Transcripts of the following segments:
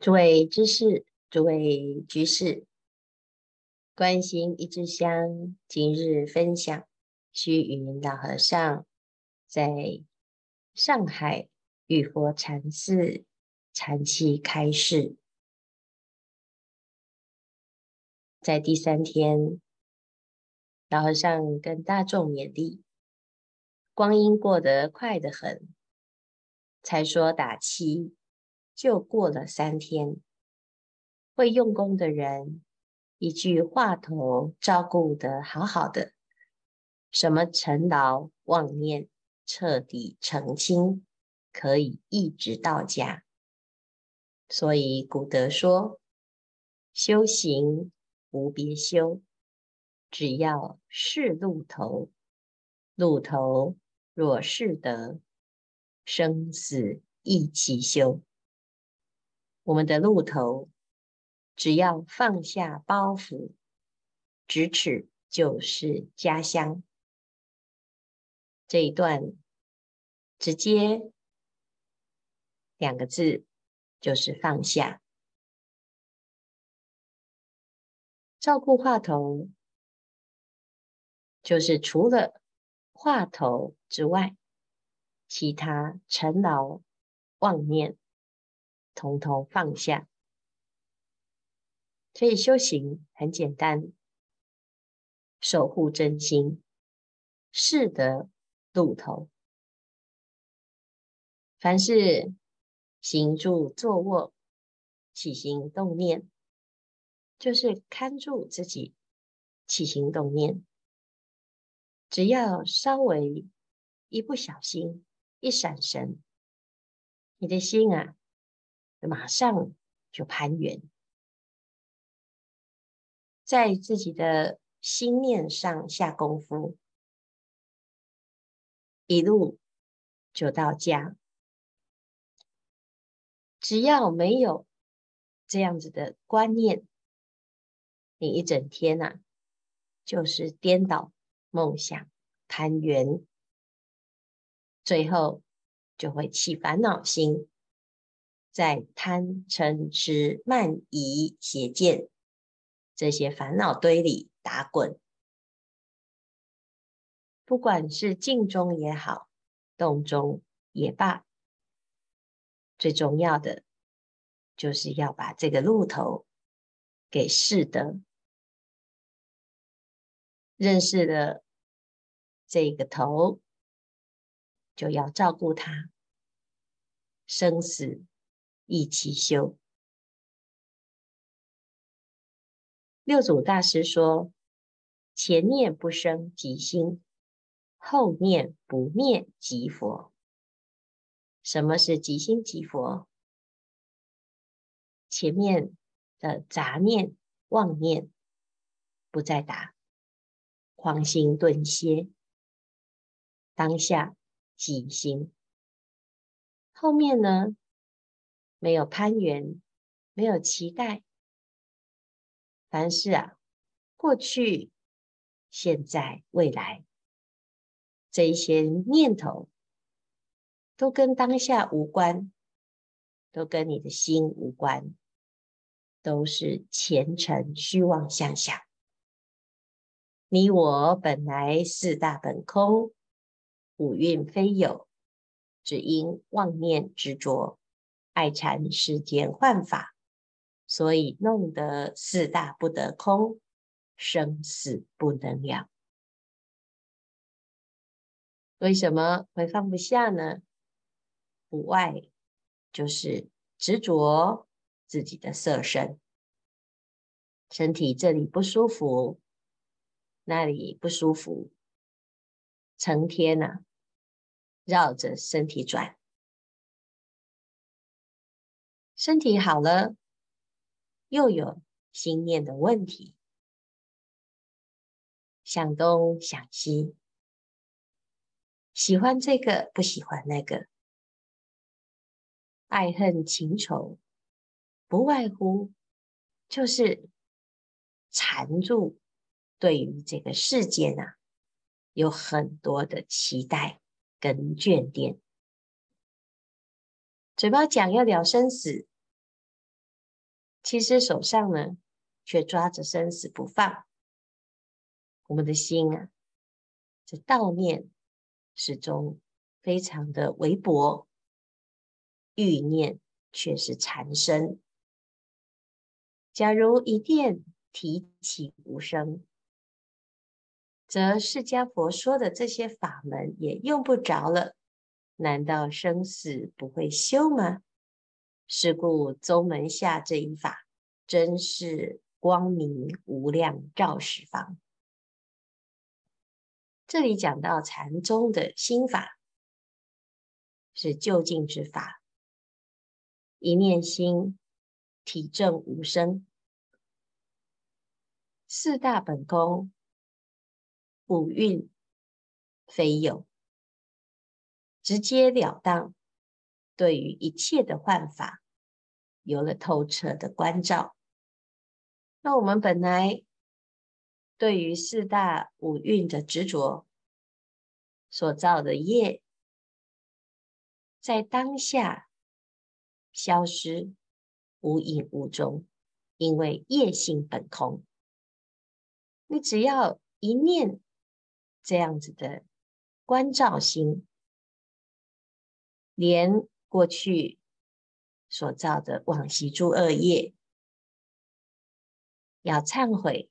诸位知识，诸位居士，关心一支香，今日分享虚云老和尚在上海玉佛禅寺禅七开示，在第三天，老和尚跟大众勉励：光阴过得快得很，才说打七。就过了三天，会用功的人，一句话头照顾得好好的，什么尘劳妄念彻底澄清，可以一直到家。所以古德说：修行无别修，只要是路头，路头若是得，生死一起修。我们的路头，只要放下包袱，咫尺就是家乡。这一段直接两个字，就是放下。照顾话头，就是除了话头之外，其他尘劳妄念。统统放下，所以修行很简单，守护真心，是得路头。凡是行住坐卧、起心动念，就是看住自己起心动念。只要稍微一不小心、一闪神，你的心啊。马上就攀缘，在自己的心念上下功夫，一路就到家。只要没有这样子的观念，你一整天呐、啊，就是颠倒梦想、攀缘，最后就会起烦恼心。在贪嗔痴慢疑邪见这些烦恼堆里打滚，不管是静中也好，动中也罢，最重要的就是要把这个路头给识得，认识了这个头，就要照顾它，生死。一起修。六祖大师说：“前念不生即心，后念不灭即佛。”什么是即心即佛？前面的杂念、妄念不再打，狂心顿歇，当下即心。后面呢？没有攀援，没有期待，凡事啊，过去、现在、未来这一些念头，都跟当下无关，都跟你的心无关，都是前尘虚妄相想。你我本来四大本空，五蕴非有，只因妄念执着。爱缠世间幻法，所以弄得四大不得空，生死不能了。为什么会放不下呢？不外就是执着自己的色身，身体这里不舒服，那里不舒服，成天呐，绕着身体转。身体好了，又有心念的问题，想东想西，喜欢这个不喜欢那个，爱恨情仇，不外乎就是缠住对于这个世界啊，有很多的期待跟眷恋。嘴巴讲要了生死，其实手上呢，却抓着生死不放。我们的心啊，这道念始终非常的微薄，欲念却是缠身。假如一念提起无声，则释迦佛说的这些法门也用不着了。难道生死不会休吗？是故宗门下这一法，真是光明无量照十方。这里讲到禅宗的心法，是究竟之法，一念心体证无生，四大本空，五蕴非有，直截了当，对于一切的幻法，有了透彻的关照。那我们本来。对于四大五蕴的执着所造的业，在当下消失，无影无踪，因为业性本空。你只要一念这样子的关照心，连过去所造的往昔诸恶业，要忏悔。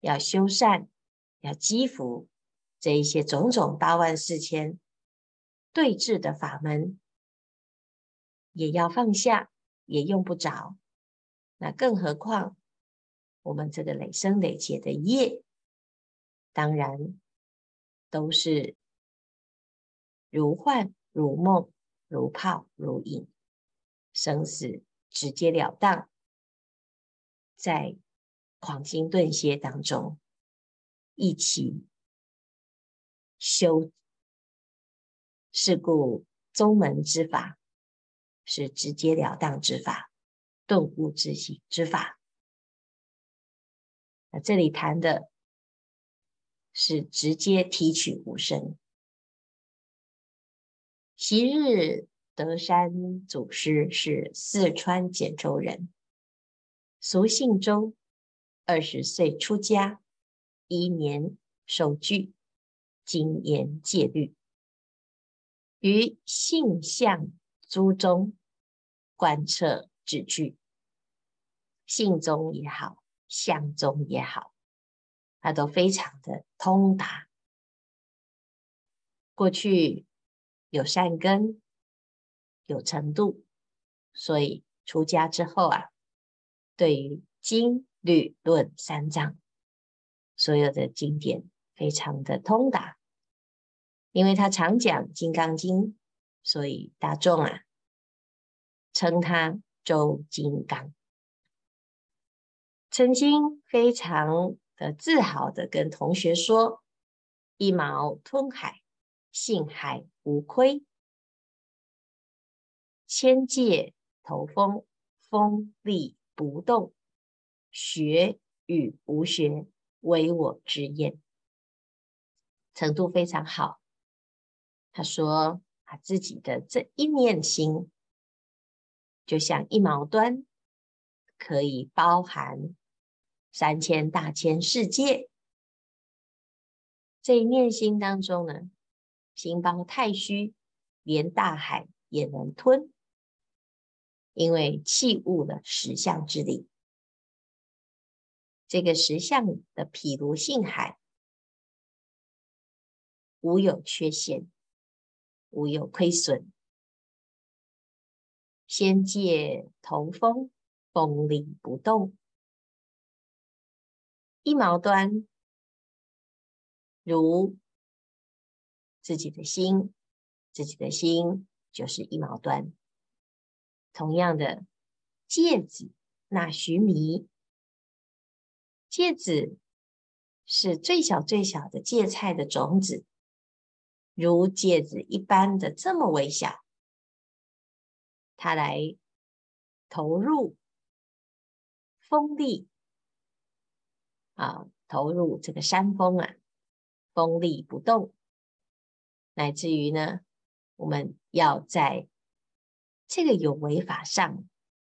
要修善，要积福，这一些种种八万四千对治的法门，也要放下，也用不着。那更何况我们这个累生累劫的业，当然都是如幻如梦，如泡如影，生死直截了当，在。狂心顿歇当中，一起修。是故宗门之法是直截了当之法，顿悟之行之法。那这里谈的是直接提取无生。昔日德山祖师是四川简州人，俗姓周。二十岁出家，一年受具，精研戒律，于性相诸宗贯彻旨具，性宗也好，相宗也好，他都非常的通达。过去有善根，有程度，所以出家之后啊，对于经。律论三藏，所有的经典非常的通达，因为他常讲《金刚经》，所以大众啊称他周金刚。曾经非常的自豪的跟同学说：“一毛吞海，性海无亏；千界头风，风力不动。”学与无学，唯我之言，程度非常好。他说他自己的这一念心，就像一毛端，可以包含三千大千世界。这一念心当中呢，心包太虚，连大海也能吞，因为契悟了实相之力。这个实相的譬如性海，无有缺陷，无有亏损。仙界头风，风力不动。一毛端，如自己的心，自己的心就是一毛端。同样的，芥子那须弥。芥子是最小最小的芥菜的种子，如芥子一般的这么微小，它来投入风力啊，投入这个山峰啊，风力不动，乃至于呢，我们要在这个有为法上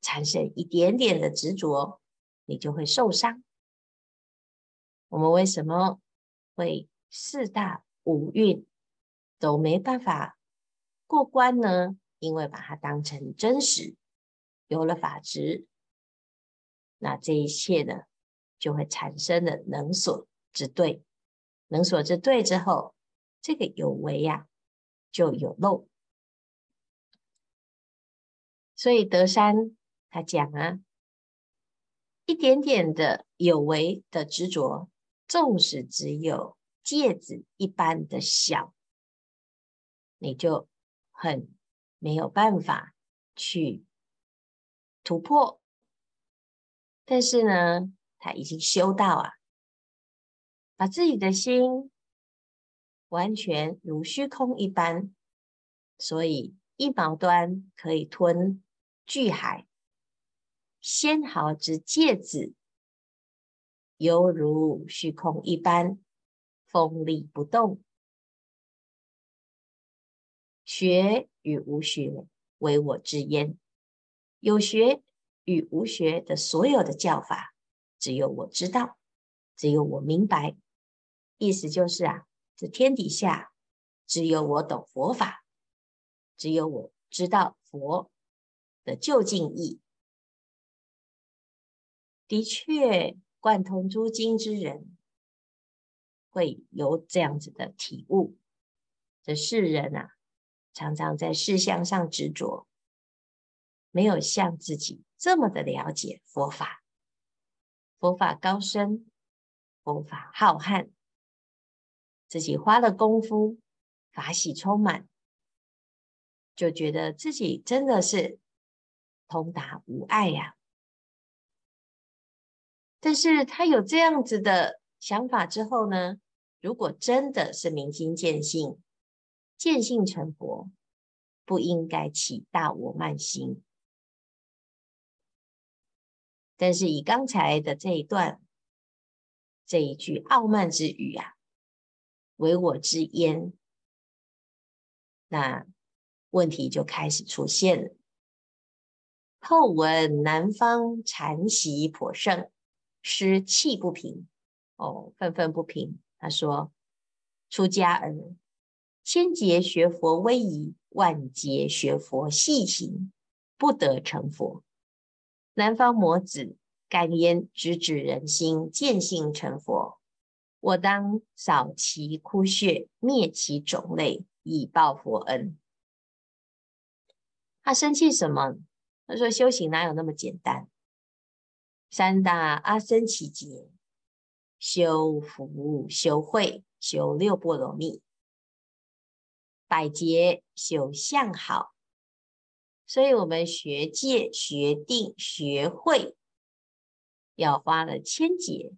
产生一点点的执着，你就会受伤。我们为什么会四大五蕴都没办法过关呢？因为把它当成真实，有了法执，那这一切呢，就会产生了能所之对，能所之对之后，这个有为呀、就有漏。所以德山他讲啊，一点点的有为的执着，纵使只有戒指一般的小，你就很没有办法去突破。但是呢，他已经修到啊，把自己的心完全如虚空一般，所以一毛端可以吞。巨海，纤毫之芥子，犹如虚空一般，锋利不动。学与无学，唯我之焉。有学与无学的所有的教法，只有我知道，只有我明白。意思就是啊，这天底下只有我懂佛法，只有我知道佛。的究竟义，的确贯通诸经之人，会有这样子的体悟。这世人啊，常常在事相上执着，没有像自己这么的了解佛法。佛法高深，佛法浩瀚，自己花了功夫，法喜充满，就觉得自己真的是。通达无碍呀，但是他有这样子的想法之后呢，如果真的是明心见性，见性成佛，不应该起大我慢心。但是以刚才的这一段，这一句傲慢之语啊，唯我知焉，那问题就开始出现了。后闻南方禅习颇盛，师气不平，哦，愤愤不平。他说：“出家人，千劫学佛威仪，万劫学佛细行，不得成佛。南方魔子敢言直指人心，见性成佛，我当扫其枯穴，灭其种类，以报佛恩。”他生气什么？他说：“修行哪有那么简单？三大阿僧只劫，修福、修慧、修六波罗蜜，百劫修相好。所以，我们学戒、学定、学慧，要花了千劫；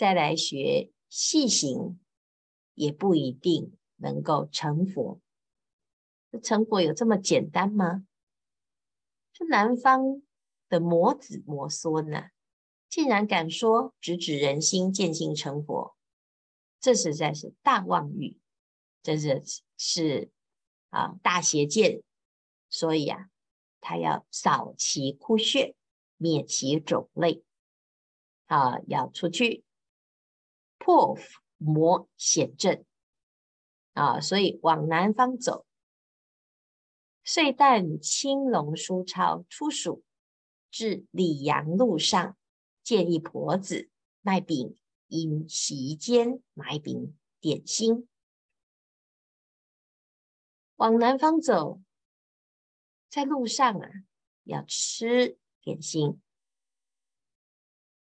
再来学细行，也不一定能够成佛。成佛有这么简单吗？”这南方的魔子魔孙呢，竟然敢说直指人心，见性成佛，这实在是大妄语，这是是啊大邪见。所以啊，他要扫其窟穴，灭其种类，啊，要出去破魔显正啊，所以往南方走。遂旦青龙书超出蜀，至里阳路上，见一婆子卖饼，因席间买饼点心。往南方走，在路上啊，要吃点心。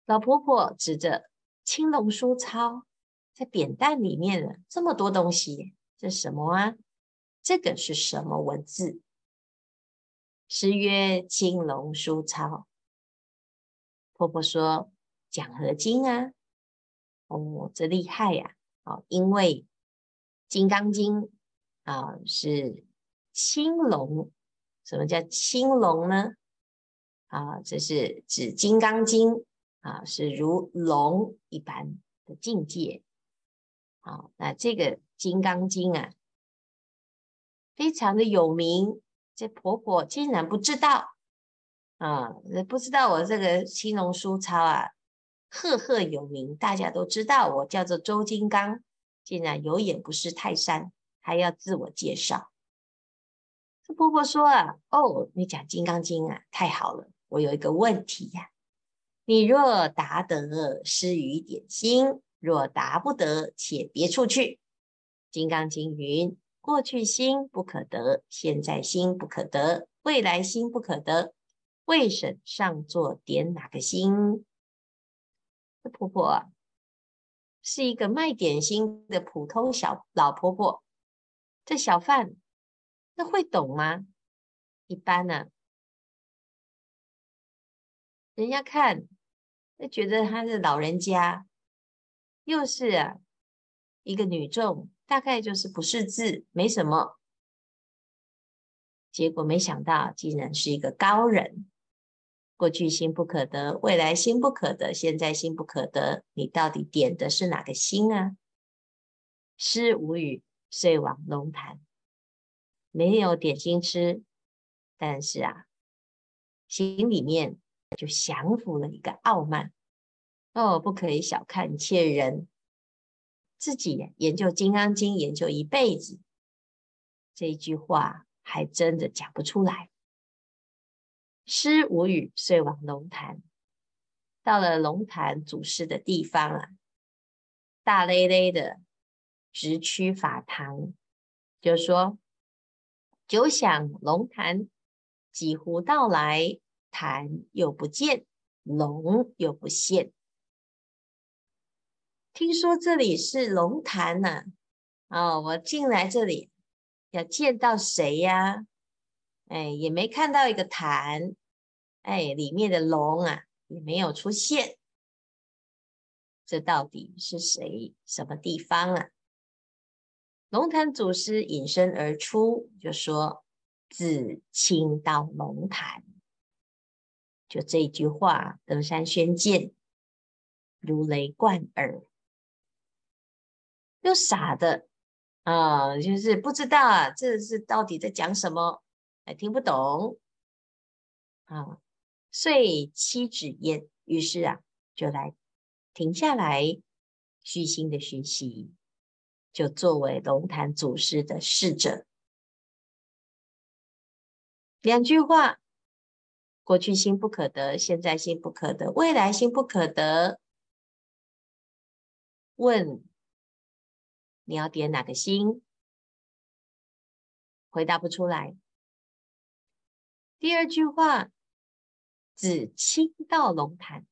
老婆婆指着青龙书抄，在扁担里面了这么多东西，这什么啊？这个是什么文字？诗曰：“青龙书抄。”婆婆说：“讲和经啊。”哦，这厉害呀！哦，因为《金刚经》啊是青龙。什么叫青龙呢？啊，这是指《金刚经》啊，是如龙一般的境界。好，那这个《金刚经》啊。非常的有名，这婆婆竟然不知道，啊，不知道我这个青龙书抄啊，赫赫有名，大家都知道我叫做周金刚，竟然有眼不识泰山，还要自我介绍。这婆婆说啊，哦，你讲《金刚经》啊，太好了。我有一个问题呀、你若答得，施于点心；若答不得，且别处去。《金刚经》云：过去心不可得，现在心不可得，未来心不可得。为什上座点哪个心？这婆婆，是一个卖点心的普通小老婆婆。这小贩，那会懂吗？一般呢、啊。人家看，就觉得他是老人家，又是啊一个女众，大概就是不识字，没什么。结果没想到，竟然是一个高人。过去心不可得，未来心不可得，现在心不可得。你到底点的是哪个心啊？施无语，遂往龙潭。没有点心吃，但是啊，心里面。就降服了一个傲慢哦，不可以小看一切人。自己研究《金刚经》研究一辈子，这一句话还真的讲不出来。施无语，遂往龙潭。到了龙潭祖师的地方啊，大咧咧的直趋法堂，就说：“久想龙潭，几乎到来。”潭又不见，龙又不现。听说这里是龙潭呢，哦，我进来这里要见到谁呀？哎，也没看到一个潭，哎，里面的龙啊也没有出现。这到底是谁？什么地方啊？龙潭祖师隐身而出，就说：“自清到龙潭。”就这一句话，德山宣见，如雷贯耳，又傻的啊，就是不知道啊，这是到底在讲什么，还听不懂啊，遂七指焉。于是啊，就来停下来，虚心的学习，就作为龙潭祖师的侍者。两句话。过去心不可得，现在心不可得，未来心不可得。问你要点哪个心？回答不出来。第二句话，自亲到龙潭，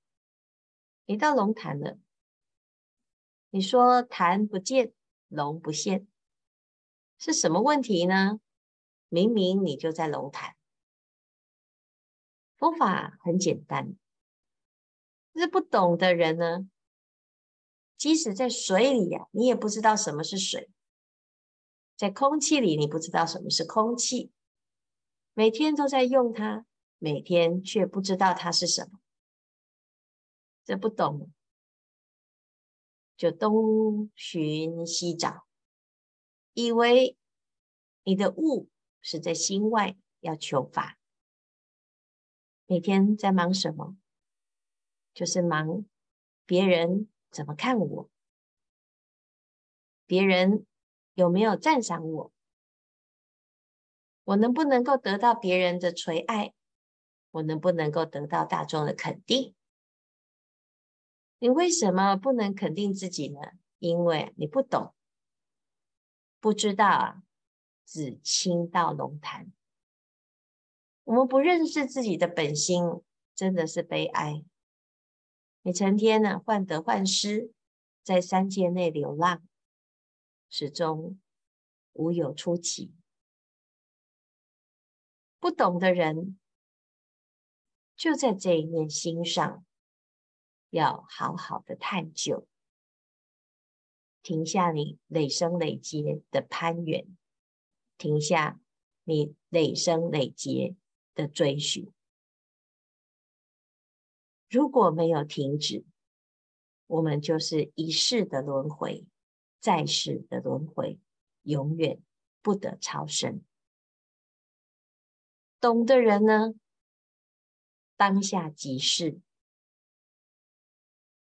你到龙潭了。你说潭不见，龙不现，是什么问题呢？明明你就在龙潭。方法很简单，是不懂的人呢，即使在水里呀，你也不知道什么是水；在空气里，你不知道什么是空气。每天都在用它，每天却不知道它是什么。这不懂，就东寻西找，以为你的悟是在心外，要求法。每天在忙什么？就是忙别人怎么看我，别人有没有赞赏我，我能不能够得到别人的垂爱，我能不能够得到大众的肯定？你为什么不能肯定自己呢？因为你不懂，不知道啊，自亲到龙潭。我们不认识自己的本心，真的是悲哀。你成天呢患得患失，在三界内流浪，始终无有出期。不懂的人，就在这一念心上，要好好的探究，停下你累生累劫的攀援，停下你累生累劫。的追寻，如果没有停止，我们就是一世的轮回，再世的轮回，永远不得超生。懂的人呢，当下即是，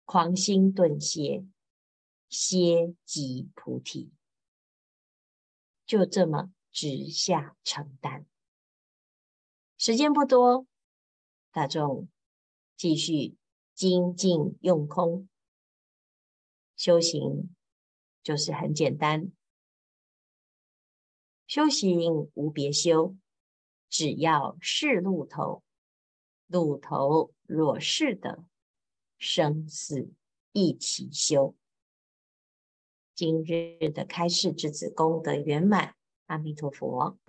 狂心顿歇，歇即菩提，就这么直下承担。时间不多，大众继续精进用功修行，就是很简单，修行无别修，只要是路头。路头若是的，生死一起修。今日的开示之子功德圆满，阿弥陀佛。